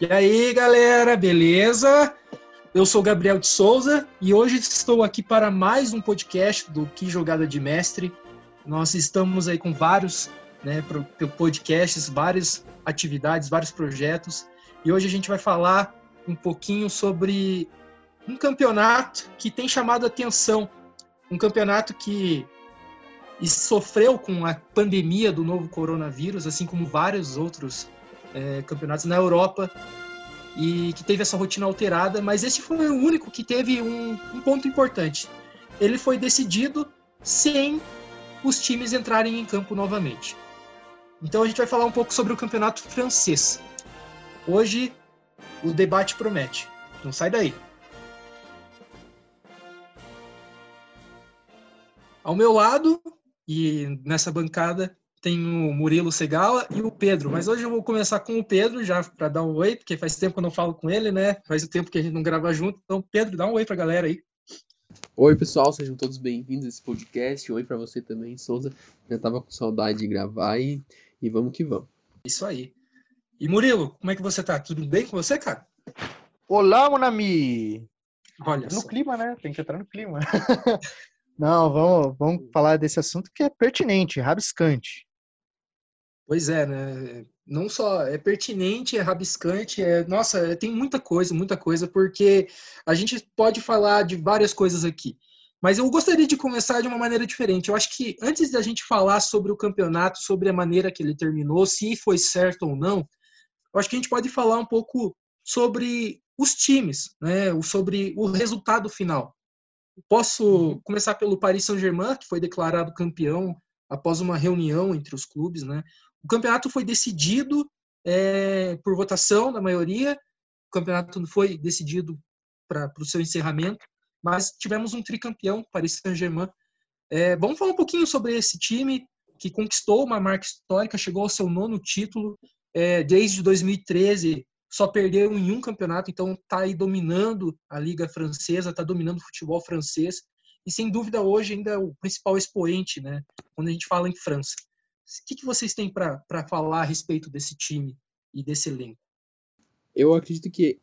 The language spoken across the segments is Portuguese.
E aí, galera, beleza? Eu sou Gabriel de Souza e hoje estou aqui para mais um podcast do Que Jogada de Mestre. Nós estamos aí com vários né, podcasts, várias atividades, vários projetos e hoje a gente vai falar um pouquinho sobre um campeonato que tem chamado atenção, um campeonato que sofreu com a pandemia do novo coronavírus, assim como vários outros é, campeonatos na Europa e que teve essa rotina alterada, mas esse foi o único que teve um, um ponto importante. Ele foi decidido sem os times entrarem em campo novamente. Então a gente vai falar um pouco sobre o campeonato francês. Hoje o debate promete. Não sai daí. Ao meu lado e nessa bancada tem o Murilo Segala e o Pedro. Mas hoje eu vou começar com o Pedro, já para dar um oi, porque faz tempo que eu não falo com ele, né? Faz o tempo que a gente não grava junto. Então, Pedro, dá um oi para a galera aí. Oi, pessoal, sejam todos bem-vindos a esse podcast. Oi para você também, Souza. Já tava com saudade de gravar e, e vamos que vamos. Isso aí. E Murilo, como é que você tá? Tudo bem com você, cara? Olá, Monami! Olha no só. clima, né? Tem que entrar no clima. Não, vamos, vamos falar desse assunto que é pertinente, rabiscante. Pois é, né? Não só é pertinente, é rabiscante, é nossa, tem muita coisa, muita coisa, porque a gente pode falar de várias coisas aqui. Mas eu gostaria de começar de uma maneira diferente. Eu acho que antes da gente falar sobre o campeonato, sobre a maneira que ele terminou, se foi certo ou não, eu acho que a gente pode falar um pouco sobre os times, né? Sobre o resultado final. Posso uhum. começar pelo Paris Saint-Germain, que foi declarado campeão após uma reunião entre os clubes, né? O campeonato foi decidido é, por votação da maioria. O campeonato foi decidido para o seu encerramento, mas tivemos um tricampeão, Paris Saint-Germain. É, vamos falar um pouquinho sobre esse time que conquistou uma marca histórica, chegou ao seu nono título é, desde 2013. Só perdeu em um campeonato, então está aí dominando a liga francesa, está dominando o futebol francês e sem dúvida hoje ainda é o principal expoente, né? Quando a gente fala em França. O que, que vocês têm para falar a respeito desse time e desse elenco? Eu acredito que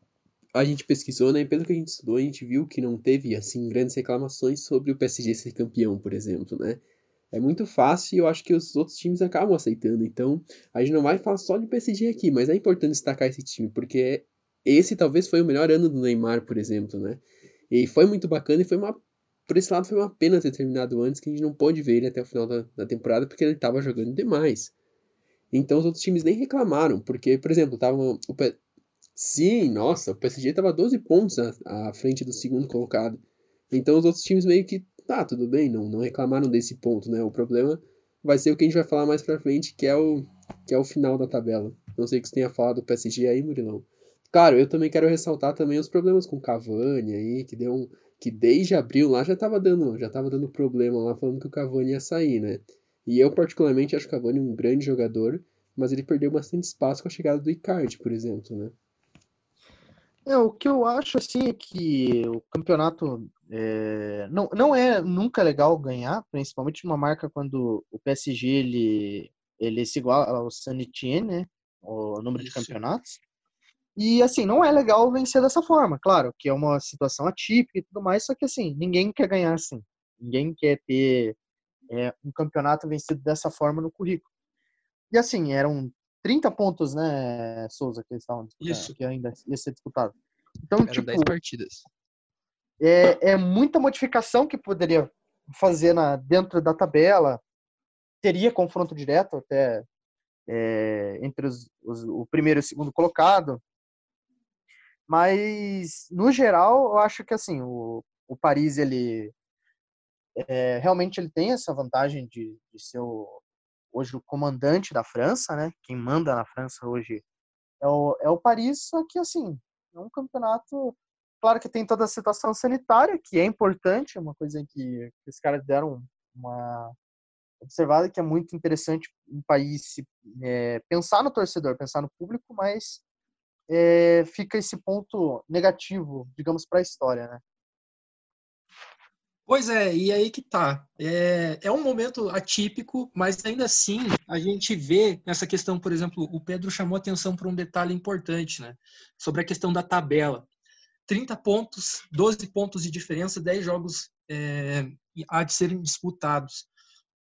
a gente pesquisou, né? Pelo que a gente estudou, a gente viu que não teve, assim, grandes reclamações sobre o PSG ser campeão, por exemplo, né? É muito fácil e eu acho que os outros times acabam aceitando. Então, a gente não vai falar só de PSG aqui, mas é importante destacar esse time, porque esse talvez foi o melhor ano do Neymar, por exemplo, né? E foi muito bacana e foi uma por esse lado, foi uma pena ter terminado antes, que a gente não pôde ver ele até o final da, da temporada, porque ele estava jogando demais. Então os outros times nem reclamaram, porque, por exemplo, tava o P... Sim, nossa, o PSG estava 12 pontos à, à, frente do segundo colocado. Então os outros times meio que, tá, tudo bem, não, não reclamaram desse ponto, né? O problema vai ser o que a gente vai falar mais pra frente, que é o, que é o final da tabela. Não sei que você tenha falado do PSG aí, Murilão. Claro, eu também quero ressaltar também os problemas com Cavani aí, que deu um que desde abril lá já estava dando, já tava dando problema lá, falando que o Cavani ia sair, né? E eu, particularmente, acho o Cavani um grande jogador, mas ele perdeu bastante espaço com a chegada do Icardi, por exemplo, né? É, o que eu acho, assim, é que o campeonato é, não, não é nunca legal ganhar, principalmente uma marca quando o PSG, ele, ele se iguala ao San Etienne, né? O número de campeonatos. E assim, não é legal vencer dessa forma, claro, que é uma situação atípica e tudo mais, só que assim, ninguém quer ganhar assim. Ninguém quer ter é, um campeonato vencido dessa forma no currículo. E assim, eram 30 pontos, né, Souza, que eles estavam Isso. que ainda ia ser disputado. Então, Eram tipo, 10 partidas. É, é muita modificação que poderia fazer na, dentro da tabela. Teria confronto direto até é, entre os, os, o primeiro e o segundo colocado. Mas, no geral, eu acho que assim, o, o Paris, ele é, realmente ele tem essa vantagem de, de ser o, hoje o comandante da França, né? Quem manda na França hoje é o, é o Paris, só que assim, é um campeonato. Claro que tem toda a situação sanitária, que é importante, é uma coisa que, que os caras deram uma observada que é muito interessante um país é, pensar no torcedor, pensar no público, mas é, fica esse ponto negativo, digamos, para a história, né? Pois é, e aí que tá. É, é um momento atípico, mas ainda assim a gente vê essa questão, por exemplo, o Pedro chamou atenção para um detalhe importante, né? Sobre a questão da tabela. 30 pontos, 12 pontos de diferença, 10 jogos é, há de serem disputados.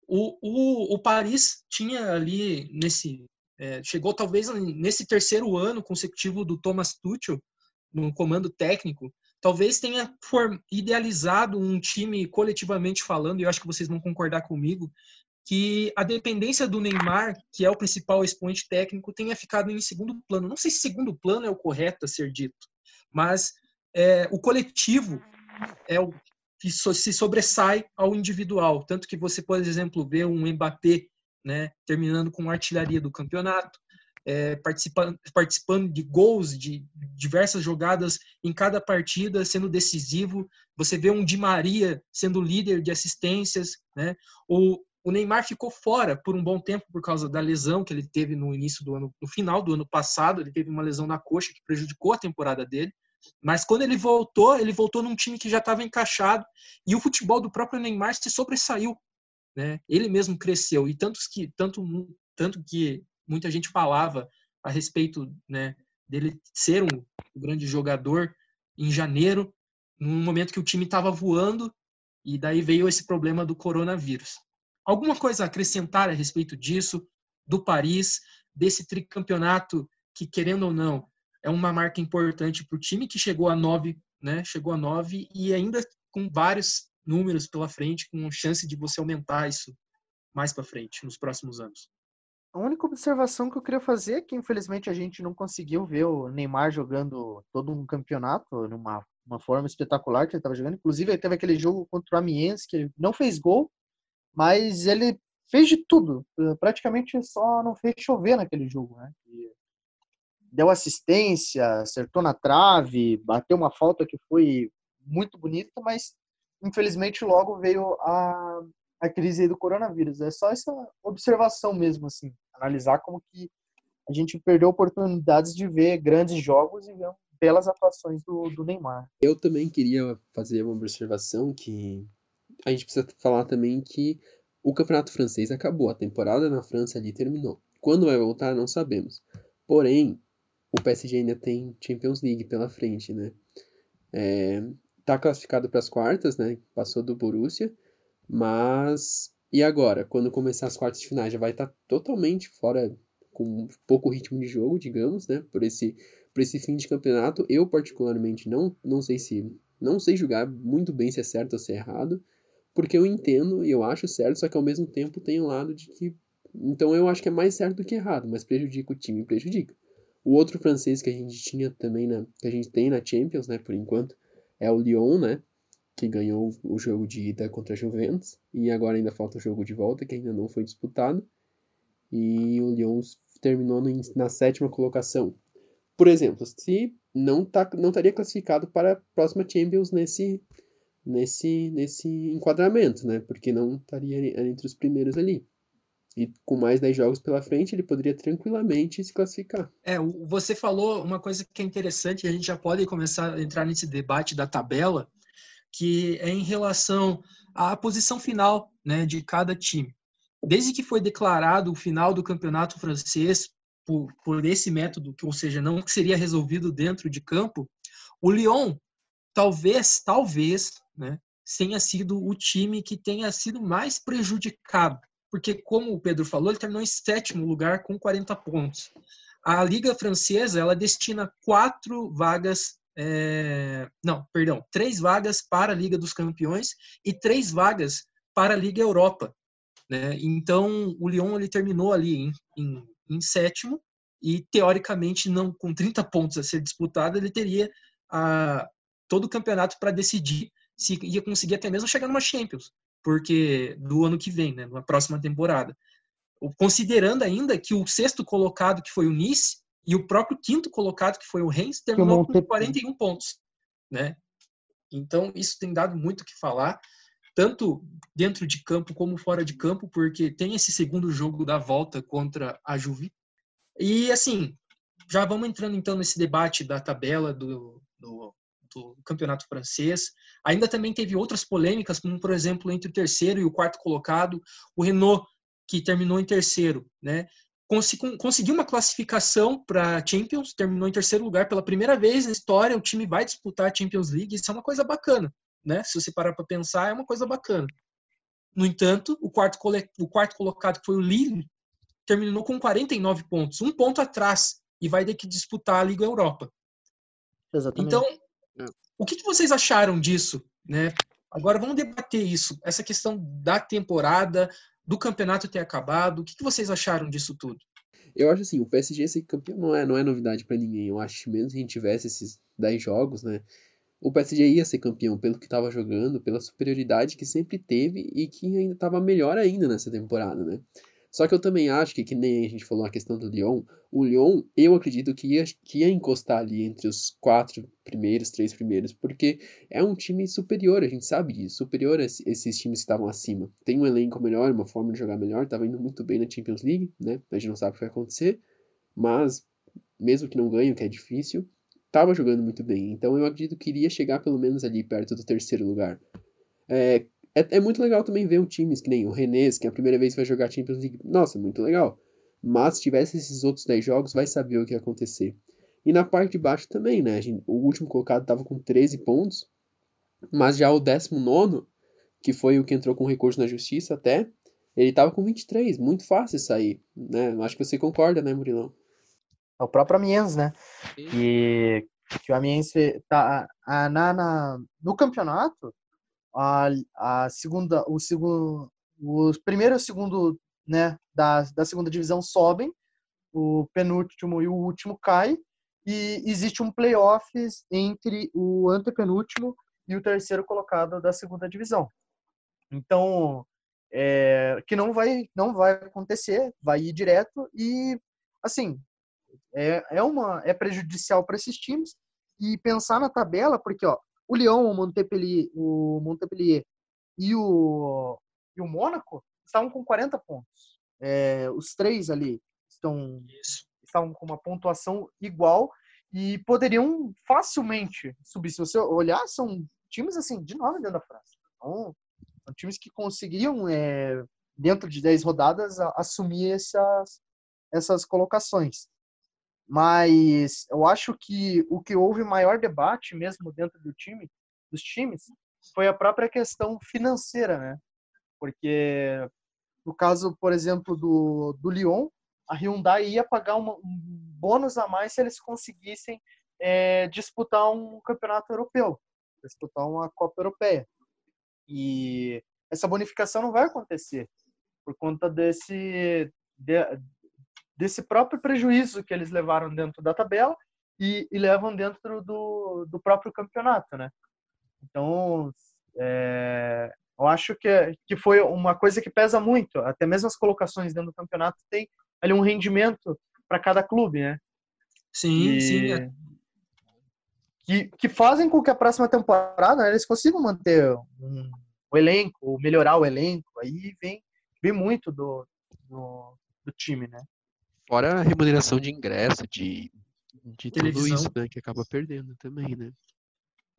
O, o, o Paris tinha ali nesse. É, chegou talvez nesse terceiro ano consecutivo do Thomas Tuchel no comando técnico, talvez tenha idealizado um time coletivamente falando, e eu acho que vocês vão concordar comigo, que a dependência do Neymar, que é o principal expoente técnico, tenha ficado em segundo plano. Não sei se segundo plano é o correto a ser dito, mas é, o coletivo é o que se sobressai ao individual. Tanto que você, por exemplo, vê um Mbappé né, terminando com artilharia do campeonato, é, participando, participando de gols, de diversas jogadas em cada partida, sendo decisivo. Você vê um Di Maria sendo líder de assistências, né? O, o Neymar ficou fora por um bom tempo por causa da lesão que ele teve no início do ano, no final do ano passado. Ele teve uma lesão na coxa que prejudicou a temporada dele. Mas quando ele voltou, ele voltou num time que já estava encaixado e o futebol do próprio Neymar se sobressaiu, né? Ele mesmo cresceu e tanto que tanto tanto que muita gente falava a respeito né, dele ser um grande jogador em janeiro, num momento que o time estava voando, e daí veio esse problema do coronavírus. Alguma coisa a acrescentar a respeito disso, do Paris, desse tricampeonato que, querendo ou não, é uma marca importante para o time que chegou a nove, né? Chegou a nove e ainda com vários números pela frente, com chance de você aumentar isso mais para frente nos próximos anos. A única observação que eu queria fazer é que, infelizmente, a gente não conseguiu ver o Neymar jogando todo um campeonato numa uma forma espetacular que ele estava jogando. Inclusive, ele teve aquele jogo contra o Amiens, que ele não fez gol, mas ele fez de tudo. Praticamente só não fez chover naquele jogo, né? deu assistência, acertou na trave, bateu uma falta que foi muito bonita, mas infelizmente logo veio a, a crise do coronavírus. É só essa observação mesmo, assim analisar como que a gente perdeu oportunidades de ver grandes jogos e ver belas atuações do, do Neymar. Eu também queria fazer uma observação que a gente precisa falar também que o campeonato francês acabou, a temporada na França ali terminou. Quando vai voltar, não sabemos. Porém, o PSG ainda tem Champions League pela frente, né? É, tá classificado para as quartas, né? Passou do Borussia, mas e agora, quando começar as quartas de finais, já vai estar tá totalmente fora, com pouco ritmo de jogo, digamos, né? Por esse, por esse fim de campeonato. Eu, particularmente, não, não sei se. Não sei julgar muito bem se é certo ou se é errado. Porque eu entendo e eu acho certo, só que ao mesmo tempo tem um lado de que. Então eu acho que é mais certo do que errado, mas prejudica o time, prejudica. O outro francês que a gente tinha também, na, que a gente tem na Champions, né, por enquanto, é o Lyon, né? que ganhou o jogo de ida contra a Juventus, e agora ainda falta o jogo de volta, que ainda não foi disputado, e o Lyon terminou na sétima colocação. Por exemplo, se não, tá, não estaria classificado para a próxima Champions nesse, nesse, nesse enquadramento, né? Porque não estaria entre os primeiros ali. E com mais 10 jogos pela frente, ele poderia tranquilamente se classificar. É, você falou uma coisa que é interessante, a gente já pode começar a entrar nesse debate da tabela, que é em relação à posição final né, de cada time. Desde que foi declarado o final do campeonato francês por, por esse método, que, ou seja, não seria resolvido dentro de campo, o Lyon talvez, talvez, né, tenha sido o time que tenha sido mais prejudicado, porque como o Pedro falou, ele terminou em sétimo lugar com 40 pontos. A Liga Francesa ela destina quatro vagas é, não, perdão, três vagas para a Liga dos Campeões e três vagas para a Liga Europa. Né? Então, o Lyon ele terminou ali em, em, em, sétimo e, teoricamente, não com 30 pontos a ser disputado, ele teria a, todo o campeonato para decidir se ia conseguir até mesmo chegar numa Champions, porque do ano que vem, né, na próxima temporada. Considerando ainda que o sexto colocado, que foi o Nice, e o próprio quinto colocado, que foi o Rennes, terminou com 41 pontos. Né? Então, isso tem dado muito o que falar, tanto dentro de campo como fora de campo, porque tem esse segundo jogo da volta contra a Juve. E, assim, já vamos entrando então nesse debate da tabela do, do, campeonato, campeonato francês. Ainda também teve outras polêmicas, como por exemplo entre o terceiro e o quarto colocado, o Renault que terminou em terceiro, né? conseguiu uma classificação para Champions, terminou em terceiro lugar pela primeira vez na história. O time vai disputar a Champions League, isso é uma coisa bacana, né? Se você parar para pensar, é uma coisa bacana. No entanto, o quarto, o quarto colocado, que foi o Lille, terminou com 49 pontos, um ponto atrás, e vai ter que disputar a Liga Europa. Exatamente. Então. O que, que vocês acharam disso? Né? Agora vamos debater isso, essa questão da temporada, do campeonato ter acabado. O que, que vocês acharam disso tudo? Eu acho assim, o PSG ser campeão não é, não é novidade para ninguém. Eu acho que mesmo se a gente tivesse esses 10 jogos, né? O PSG ia ser campeão pelo que estava jogando, pela superioridade que sempre teve e que ainda estava melhor ainda nessa temporada, né? Só que eu também acho que, que nem a gente falou a questão do Lyon, o Lyon, eu acredito que ia, que ia encostar ali entre os quatro primeiros, três primeiros, porque é um time superior, a gente sabe disso, superior a esses times que estavam acima. Tem um elenco melhor, uma forma de jogar melhor, estava indo muito bem na Champions League, né? A gente não sabe o que vai acontecer, mas mesmo que não ganhe, o que é difícil, estava jogando muito bem. Então eu acredito que iria chegar pelo menos ali perto do terceiro lugar. É, é, é, muito legal também ver um time que nem o Renês, que é a primeira vez que vai jogar Champions League. Nossa, muito legal. Mas se tivesse esses outros 10 jogos, vai saber o que ia acontecer. E na parte de baixo também, né? Gente, o último colocado estava com 13 pontos, mas já o 19, que foi o que entrou com recurso na justiça até, ele estava com 23. Muito fácil sair, né? Acho que você concorda, né, Murilão? É o próprio Amiens, né? E que o Amiens tá na, na, no campeonato a, a segunda, o segundo, o primeiro e o segundo, né, da, da segunda divisão sobem, o penúltimo e o último cai e existe um playoff entre o antepenúltimo e o terceiro colocado da segunda divisão. Então, é, que não vai não vai acontecer, vai ir direto e assim é, é uma é prejudicial para esses times e pensar na tabela porque ó o Lyon, o Montpellier, o Montpellier e o, e o Mônaco estavam com 40 pontos. É, os três ali estão, estavam com uma pontuação igual e poderiam facilmente subir. Se você olhar, são times assim de nome dentro da França. Então, são times que conseguiriam, é, dentro de 10 rodadas, assumir essas, essas colocações. Mas eu acho que o que houve maior debate mesmo dentro do time, dos times, foi a própria questão financeira, né? Porque no caso, por exemplo, do, do Lyon, a Hyundai ia pagar uma, um bônus a mais se eles conseguissem é, disputar um campeonato europeu, disputar uma Copa Europeia. E essa bonificação não vai acontecer por conta desse de, desse próprio prejuízo que eles levaram dentro da tabela e, e levam dentro do, do próprio campeonato, né? Então, é, eu acho que, que foi uma coisa que pesa muito. Até mesmo as colocações dentro do campeonato tem ali um rendimento para cada clube, né? Sim, e, sim. É. Que, que fazem com que a próxima temporada né, eles consigam manter um, o elenco, melhorar o elenco. Aí vem, vem muito do, do, do time, né? Fora a remuneração de ingresso, de, de tudo isso, né? Que acaba perdendo também, né?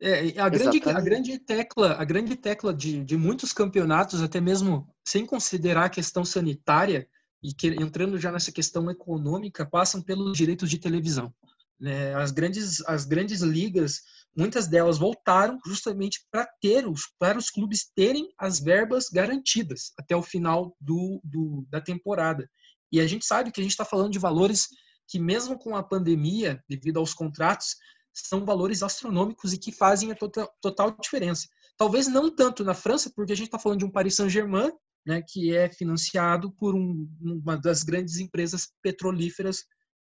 É, a grande, a grande tecla, a grande tecla de, de muitos campeonatos, até mesmo sem considerar a questão sanitária e que, entrando já nessa questão econômica, passam pelos direitos de televisão. Né? As grandes, as grandes ligas, muitas delas voltaram justamente para ter os, para os clubes terem as verbas garantidas até o final do, do da temporada. E a gente sabe que a gente está falando de valores que, mesmo com a pandemia, devido aos contratos, são valores astronômicos e que fazem a total, total diferença. Talvez não tanto na França, porque a gente está falando de um Paris Saint-Germain, né, que é financiado por um, uma das grandes empresas petrolíferas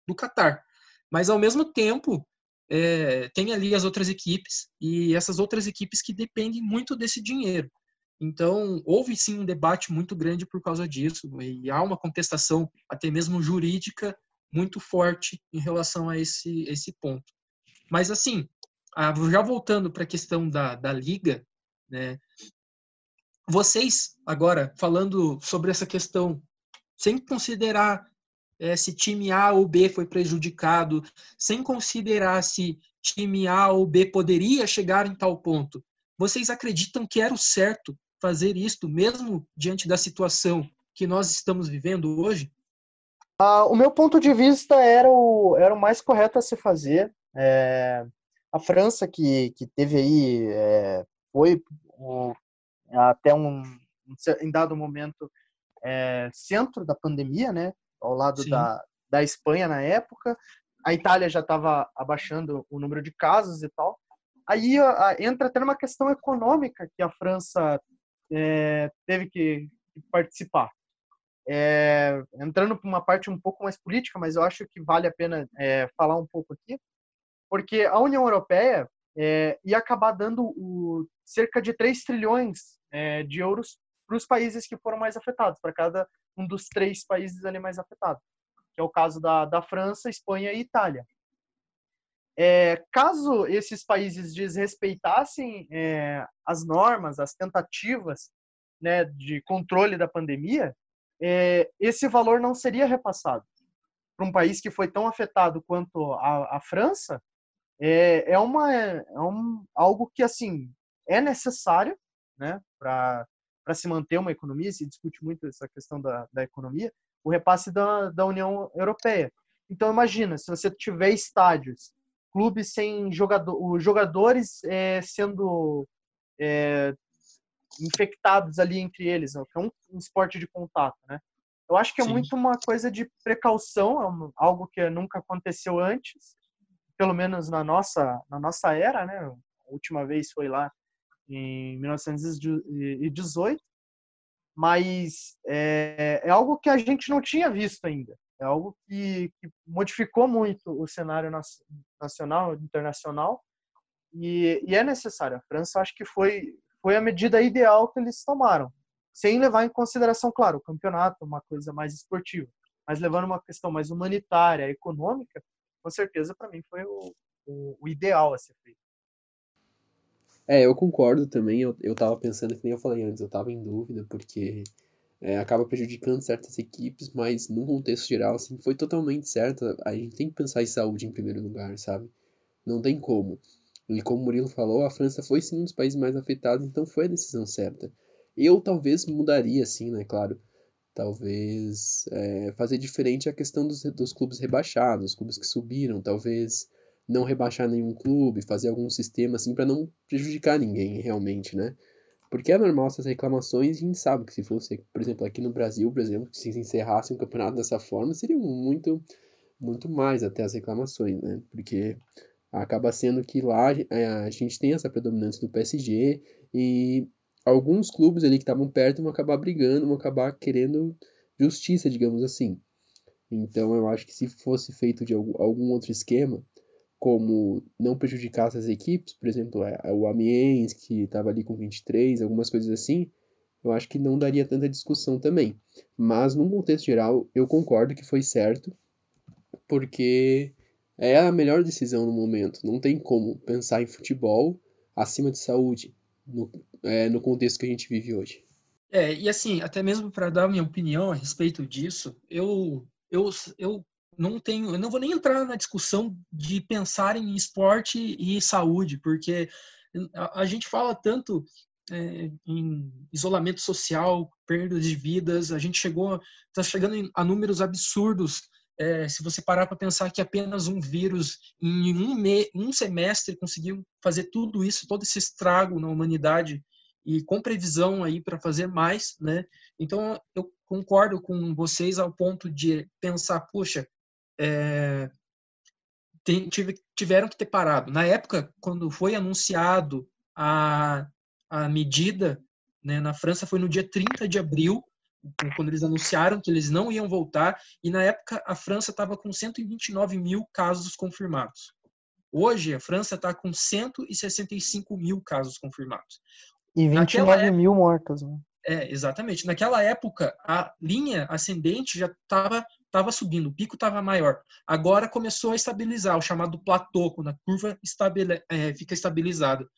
do Catar. Mas, ao mesmo tempo, é, tem ali as outras equipes e essas outras equipes que dependem muito desse dinheiro. Então, houve sim um debate muito grande por causa disso, e há uma contestação, até mesmo jurídica, muito forte em relação a esse, esse ponto. Mas, assim, já voltando para a questão da, da liga, né, vocês, agora, falando sobre essa questão, sem considerar é, se time A ou B foi prejudicado, sem considerar se time A ou B poderia chegar em tal ponto. Vocês acreditam que era o certo fazer isto, mesmo diante da situação que nós estamos vivendo hoje? Ah, o meu ponto de vista era o, era o mais correto a se fazer. É, a França, que, que teve aí, é, foi o, até um, em dado momento, é, centro da pandemia, né? Ao lado da, da Espanha na época. A Itália já estava abaixando o número de casos e tal. Aí a, entra até numa questão econômica que a França é, teve que participar. É, entrando para uma parte um pouco mais política, mas eu acho que vale a pena é, falar um pouco aqui, porque a União Europeia é, ia acabar dando o, cerca de 3 trilhões de euros para os países que foram mais afetados, para cada um dos três países ali mais afetados, que é o caso da, da França, Espanha e Itália. É, caso esses países desrespeitassem é, as normas, as tentativas né, de controle da pandemia, é, esse valor não seria repassado. Para um país que foi tão afetado quanto a, a França, é, é, uma, é um, algo que assim é necessário né, para se manter uma economia, se discute muito essa questão da, da economia, o repasse da, da União Europeia. Então imagina, se você tiver estádios, clubes sem jogador, os jogadores é, sendo é, infectados ali entre eles, né, que é um, um, esporte de contato, né? Eu acho que é Sim. muito uma coisa de precaução, é algo que nunca aconteceu antes, pelo menos na nossa na nossa era, né? A última vez foi lá em 1918, mas é, é algo que a gente não tinha visto ainda. É algo que, que modificou muito o cenário nacional, internacional, e, e, é necessário. A França acho que foi foi a medida ideal que eles tomaram, sem levar em consideração, claro, o campeonato, uma coisa mais esportiva, mas levando uma questão mais humanitária, econômica, com certeza para mim foi o, o, o, ideal a ser feito. É, eu concordo também. Eu, eu tava pensando, que nem eu falei antes, eu tava em dúvida, porque é, acaba prejudicando certas equipes, mas num contexto geral, assim, foi totalmente certo. A gente tem que pensar em saúde em primeiro lugar, sabe? Não tem como. E como o Murilo falou, a França foi sim um dos países mais afetados, então foi a decisão certa. Eu talvez mudaria, assim, né, claro. Talvez é, fazer diferente a questão dos, dos clubes rebaixados, os clubes que subiram, talvez não rebaixar nenhum clube, fazer algum sistema assim para não prejudicar ninguém realmente, né? Porque é normal essas reclamações e a gente sabe que se fosse, por exemplo, aqui no Brasil, por exemplo, se encerrasse um campeonato dessa forma, seriam muito, muito mais até as reclamações, né? Porque acaba sendo que lá é, a gente tem essa predominância do PSG e alguns clubes ali que estavam perto vão acabar brigando, vão acabar querendo justiça, digamos assim. Então eu acho que se fosse feito de algum outro esquema, como não prejudicar essas equipes, por exemplo, é, é o Amiens, que estava ali com 23, algumas coisas assim, eu acho que não daria tanta discussão também. Mas, num contexto geral, eu concordo que foi certo, porque é a melhor decisão no momento. Não tem como pensar em futebol acima de saúde no, é, no contexto que a gente vive hoje. É, e assim, até mesmo para dar minha opinião a respeito disso, eu, eu, eu não tenho, eu não vou nem entrar na discussão de pensar em esporte e saúde, porque a, a gente fala tanto é, em isolamento social, perda de vidas, a gente chegou, está chegando a números absurdos é, se você parar para pensar que apenas um vírus em um, me, um semestre conseguiu fazer tudo isso, todo esse estrago na humanidade e com previsão aí para fazer mais, né? Então eu concordo com vocês ao ponto de pensar, puxa, é, tem, tive, tiveram que ter parado. Na época, quando foi anunciado a, a medida, né, na França foi no dia 30 de abril, quando eles anunciaram que eles não iam voltar, e na época a França estava com 129 mil casos confirmados. Hoje a França está com 165 mil casos confirmados. E 29 época, mil mortos. Né? É, exatamente. Naquela época, a linha ascendente já estava tava subindo, o pico estava maior. Agora começou a estabilizar, o chamado platô, quando a curva é, fica estabilizada.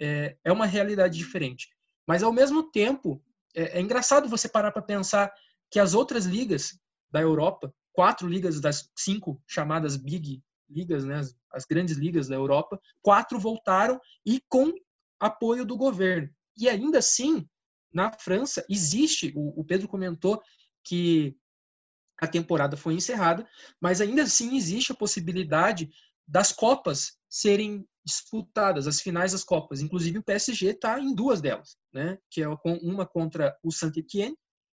É, é uma realidade diferente. Mas, ao mesmo tempo, é, é engraçado você parar para pensar que as outras ligas da Europa, quatro ligas das cinco chamadas big ligas, né, as, as grandes ligas da Europa, quatro voltaram e com apoio do governo. E ainda assim, na França, existe, o, o Pedro comentou que a temporada foi encerrada, mas ainda assim existe a possibilidade das Copas serem disputadas, as finais das Copas. Inclusive o PSG está em duas delas, né? Que é uma contra o Saint-Étienne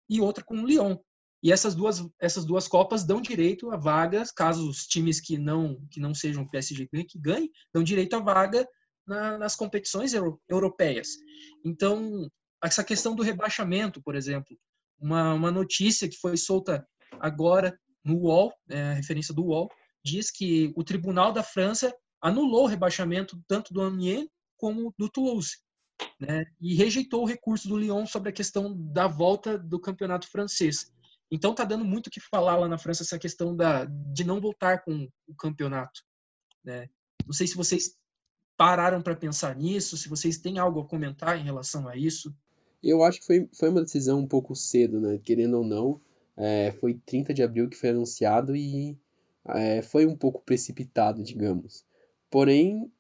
e outra com o Lyon. E essas duas, essas duas Copas dão direito a vagas, caso os times que não, que não sejam PSG que ganhem, dão direito a vaga na, nas competições euro, europeias. Então, essa questão do rebaixamento, por exemplo, uma, uma notícia que foi solta agora no UOL, é, referência do UOL, diz que o Tribunal da França anulou o rebaixamento tanto do Amiens como do Toulouse, né? E rejeitou o recurso do Lyon sobre a questão da volta do campeonato francês. Então tá dando muito o que falar lá na França essa questão da de não voltar com o campeonato, né? Não sei se vocês pararam para pensar nisso, se vocês têm algo a comentar em relação a isso. Eu acho que foi, foi uma decisão um pouco cedo, né? Querendo ou não, é, foi 30 de abril que foi anunciado e é, foi um pouco precipitado, digamos. Porém,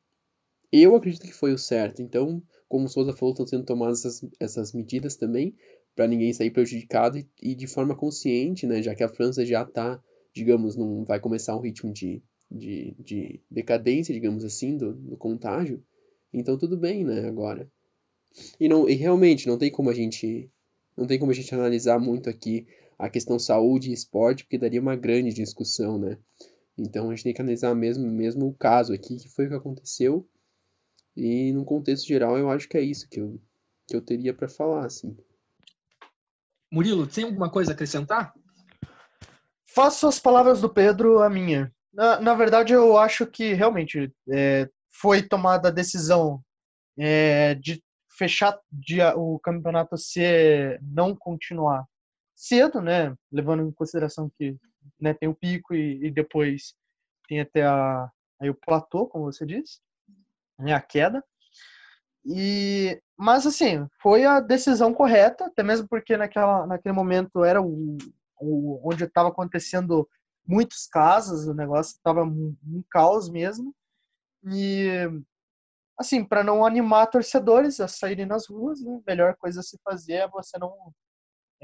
eu acredito que foi o certo. Então, como o Souza falou, estão sendo tomadas essas, essas medidas também para ninguém sair prejudicado e, e, de forma consciente, né? Já que a França já está, digamos, não vai começar um ritmo de, de, de decadência, digamos assim, do, do contágio. Então tudo bem, né? Agora. E, não, e realmente não tem como a gente não tem como a gente analisar muito aqui a questão saúde e esporte, porque daria uma grande discussão, né? Então a gente tem que analisar mesmo, mesmo o caso aqui, que foi o que aconteceu. E no contexto geral, eu acho que é isso que eu, que eu teria para falar, assim. Murilo, tem alguma coisa a acrescentar? Faço as palavras do Pedro a minha. Na, na verdade, eu acho que realmente é, foi tomada a decisão é, de fechar de, o campeonato se não continuar cedo, né? Levando em consideração que né, tem o pico e, e depois tem até a, aí o platô, como você disse, né, a queda. E, mas assim, foi a decisão correta, até mesmo porque naquela, naquele momento era o, o onde estava acontecendo muitos casos, o negócio estava um, um caos mesmo. E assim, para não animar torcedores a saírem nas ruas, né, a melhor coisa a se fazer é você não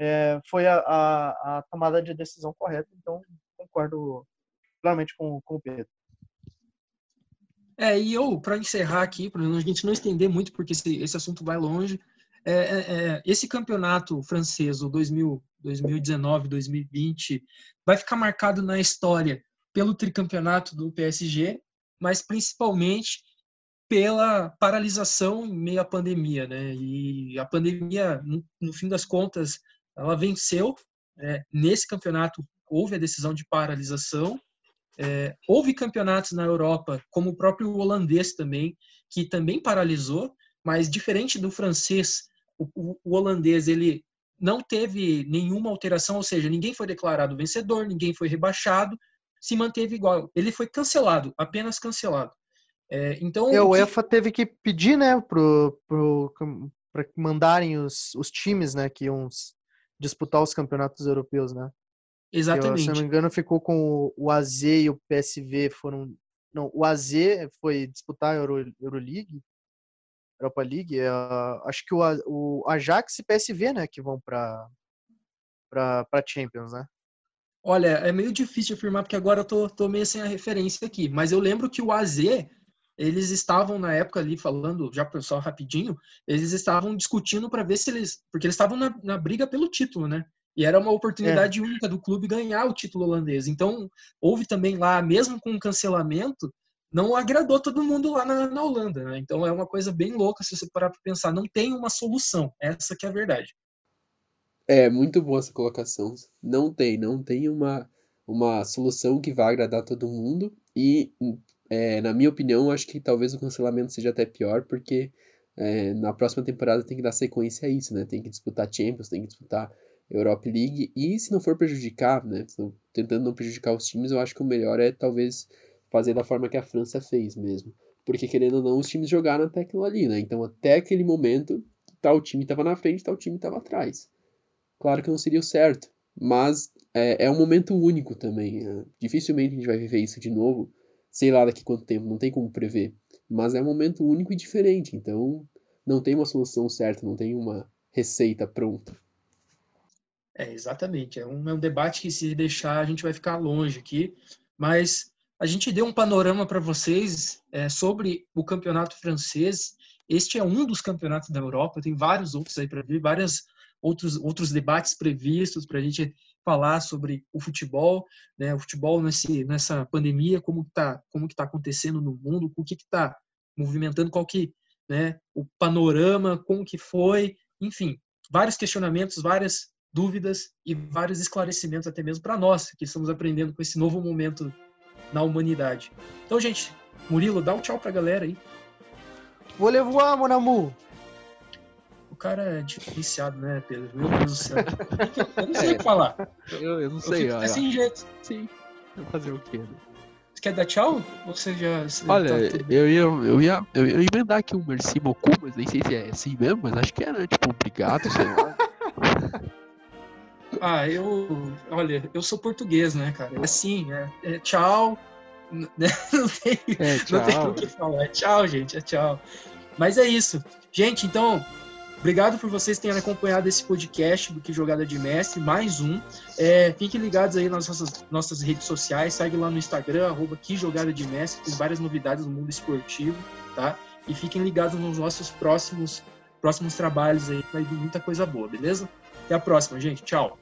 é, foi a, a, a, tomada de decisão correta, então concordo claramente com, com o Pedro. É, e eu, para encerrar aqui, para a gente não estender muito, porque esse, esse assunto vai longe, é, é, é esse campeonato francês, o 2000, 2019, 2020, vai ficar marcado na história pelo tricampeonato do PSG, mas principalmente pela paralisação em meio à pandemia, né? E a pandemia, no, no fim das contas, ela venceu. É, nesse campeonato houve a decisão de paralisação. É, houve campeonatos na Europa, como o próprio holandês também, que também paralisou, mas diferente do francês, o, o, o holandês ele não teve nenhuma alteração, ou seja, ninguém foi declarado vencedor, ninguém foi rebaixado, se manteve igual. Ele foi cancelado, apenas cancelado. É, então, e a UEFA que... teve que pedir, né, pro, pro, para mandarem os, os times, né, que iam disputar os campeonatos europeus, né? Exatamente. Eu, se não me engano, ficou com o AZ e o PSV foram. Não, o AZ foi disputar a Euro, Euroleague, Europa League. É, acho que o, o Ajax e PSV, né, que vão para para Champions, né? Olha, é meio difícil afirmar porque agora eu tô, tô meio sem a referência aqui, mas eu lembro que o AZ eles estavam na época ali falando, já só rapidinho, eles estavam discutindo para ver se eles, porque eles estavam na, na, briga pelo título, né? E era uma oportunidade é. única do clube ganhar o título holandês. Então, houve também lá, mesmo com o cancelamento, não agradou todo mundo lá na, na Holanda, né? Então é uma coisa bem louca se você parar para pensar. Não tem uma solução, essa que é a verdade. É, muito boa essa colocação. Não tem, não tem uma, uma solução que vá agradar todo mundo. E é, na minha opinião, acho que talvez o cancelamento seja até pior, porque é, na próxima temporada tem que dar sequência a isso, né? Tem que disputar Champions, tem que disputar Europa League, e se não for prejudicar, né? Tentando não prejudicar os times, eu acho que o melhor é talvez fazer da forma que a França fez mesmo. Porque querendo ou não, os times jogaram até aquilo ali, né? Então até aquele momento, tal time estava na frente, tal time estava atrás. Claro que não seria o certo, mas é, é um momento único também. Né? Dificilmente a gente vai viver isso de novo sei lá daqui quanto tempo, não tem como prever. Mas é um momento único e diferente, então não tem uma solução certa, não tem uma receita pronta. É, exatamente. É um, é um debate que, se deixar, a gente vai ficar longe aqui. Mas a gente deu um panorama para vocês é, sobre o campeonato francês. Este é um dos campeonatos da Europa, tem vários outros aí para ver, vários outros, outros debates previstos para a gente falar sobre o futebol, né? O futebol nesse, nessa pandemia, como está como que tá acontecendo no mundo, o que está movimentando, qual que, né? O panorama, como que foi, enfim, vários questionamentos, várias dúvidas e vários esclarecimentos até mesmo para nós que estamos aprendendo com esse novo momento na humanidade. Então, gente, Murilo, dá um tchau para a galera aí. Vou levar, mon amour. Cara é diferenciado, né, Pedro? Meu Deus do céu. Eu não sei é, o que falar. Eu, eu não sei. Eu assim, jeito. Sim. Vou fazer o quê? Né? Você quer dar tchau? Ou você já. Você Olha, tá eu, ia, eu, ia, eu ia emendar aqui um Merci beaucoup, mas nem sei se é assim mesmo, mas acho que é, né? Tipo, obrigado, sei lá. Ah, eu. Olha, eu sou português, né, cara? É assim, é, é tchau. Né? Não tem, é, tchau. não tem o que falar. É tchau, gente, é tchau. Mas é isso. Gente, então, obrigado por vocês terem acompanhado esse podcast do Que Jogada de Mestre, mais um. É, fiquem ligados aí nas nossas, nossas redes sociais, segue lá no Instagram, arroba Que Jogada de Mestre, tem várias novidades no mundo esportivo, tá? E fiquem ligados nos nossos próximos, próximos trabalhos aí, vai vir muita coisa boa, beleza? Até a próxima, gente. Tchau.